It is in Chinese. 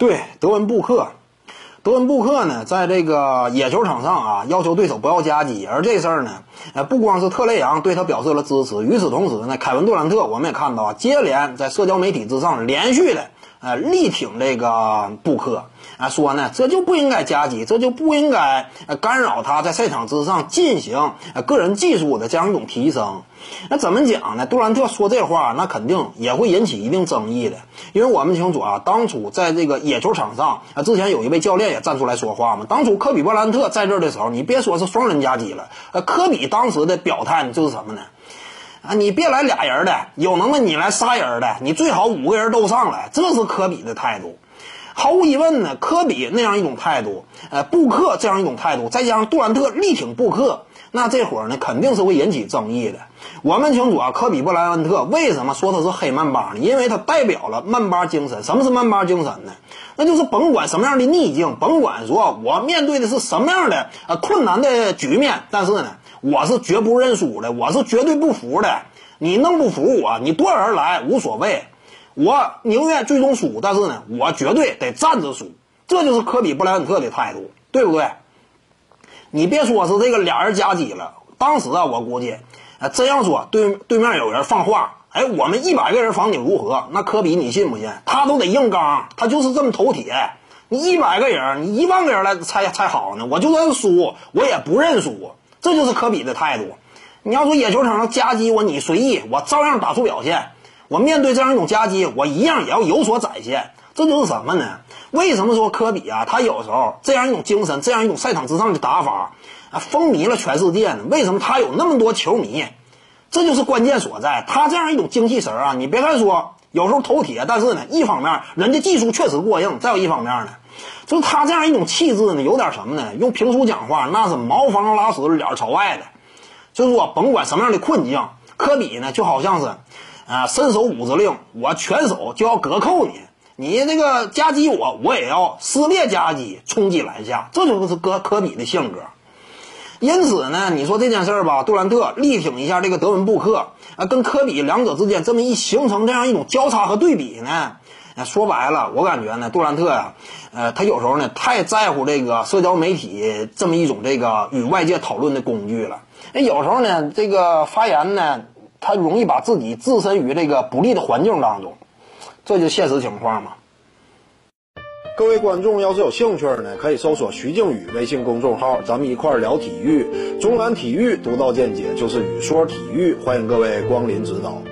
对，德文布克，德文布克呢，在这个野球场上啊，要求对手不要夹击，而这事儿呢，呃，不光是特雷杨对他表示了支持，与此同时呢，凯文杜兰特我们也看到啊，接连在社交媒体之上连续的呃力挺这个布克啊，说呢这就不应该夹击，这就不应该干扰他在赛场之上进行个人技术的这样一种提升。那怎么讲呢？杜兰特说这话，那肯定也会引起一定争议的，因为我们清楚啊，当初在这个野球场上啊，之前有一位教练也站出来说话嘛。当初科比布兰特在这儿的时候，你别说是双人夹击了，呃，科比当时的表态就是什么呢？啊，你别来俩人的，有能耐你来仨人的，你最好五个人都上来，这是科比的态度。毫无疑问呢，科比那样一种态度，呃，布克这样一种态度，再加上杜兰特力挺布克，那这会儿呢肯定是会引起争议的。我们清楚啊，科比布莱恩特为什么说他是黑曼巴呢？因为他代表了曼巴精神。什么是曼巴精神呢？那就是甭管什么样的逆境，甭管说我面对的是什么样的呃困难的局面，但是呢，我是绝不认输的，我是绝对不服的。你弄不服我，你多少人来无所谓，我宁愿最终输，但是呢，我绝对得站着输。这就是科比布莱恩特的态度，对不对？你别说是这个俩人夹击了，当时啊，我估计。啊，这样说，对对面有人放话，哎，我们一百个人防你如何？那科比你信不信？他都得硬刚，他就是这么头铁。你一百个人，你一万个人来才才好呢。我就算输，我也不认输。这就是科比的态度。你要说野球场上夹击我，你随意，我照样打出表现。我面对这样一种夹击，我一样也要有所展现。这就是什么呢？为什么说科比啊？他有时候这样一种精神，这样一种赛场之上的打法。啊，风靡了全世界呢。为什么他有那么多球迷？这就是关键所在。他这样一种精气神啊，你别看说有时候头铁，但是呢，一方面人家技术确实过硬，再有一方面呢，就是他这样一种气质呢，有点什么呢？用评书讲话，那是毛房拉屎，脸朝外的。就是说，甭管什么样的困境，科比呢，就好像是啊，伸手五指令，我全手就要隔扣你，你这个夹击我，我也要撕裂夹击，冲击篮下，这就是科科比的性格。因此呢，你说这件事儿吧，杜兰特力挺一下这个德文布克，啊，跟科比两者之间这么一形成这样一种交叉和对比呢，说白了，我感觉呢，杜兰特呀，呃，他有时候呢太在乎这个社交媒体这么一种这个与外界讨论的工具了，那有时候呢，这个发言呢，他容易把自己置身于这个不利的环境当中，这就现实情况嘛。各位观众要是有兴趣呢，可以搜索徐静宇微信公众号，咱们一块儿聊体育。中南体育独到见解就是语说体育，欢迎各位光临指导。